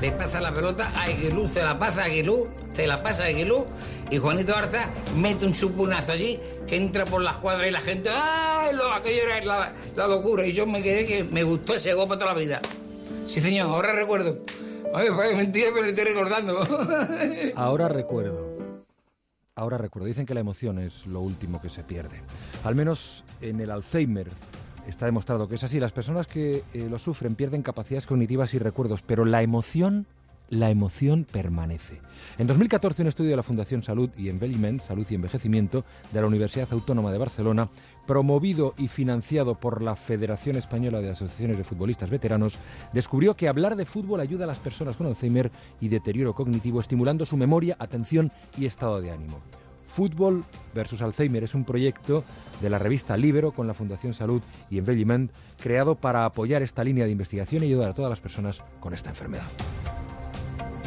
le pasa la pelota a Aguilú, se la pasa a Aguilú, se la pasa a Aguilú, y Juanito Arza mete un chupunazo allí que entra por la escuadra y la gente, ¡ay! Lo, aquello era la, la, locura. Y yo me quedé que me gustó ese gol para toda la vida. Sí, señor, ahora recuerdo. Ay, pues, mentira, pero estoy recordando. ahora recuerdo. Ahora recuerdo. Dicen que la emoción es lo último que se pierde. Al menos en el Alzheimer está demostrado que es así. Las personas que eh, lo sufren pierden capacidades cognitivas y recuerdos, pero la emoción la emoción permanece. En 2014, un estudio de la Fundación Salud y Salud y Envejecimiento, de la Universidad Autónoma de Barcelona, promovido y financiado por la Federación Española de Asociaciones de Futbolistas Veteranos, descubrió que hablar de fútbol ayuda a las personas con Alzheimer y deterioro cognitivo, estimulando su memoria, atención y estado de ánimo. Fútbol versus Alzheimer es un proyecto de la revista Libero con la Fundación Salud y Envelliment, creado para apoyar esta línea de investigación y ayudar a todas las personas con esta enfermedad.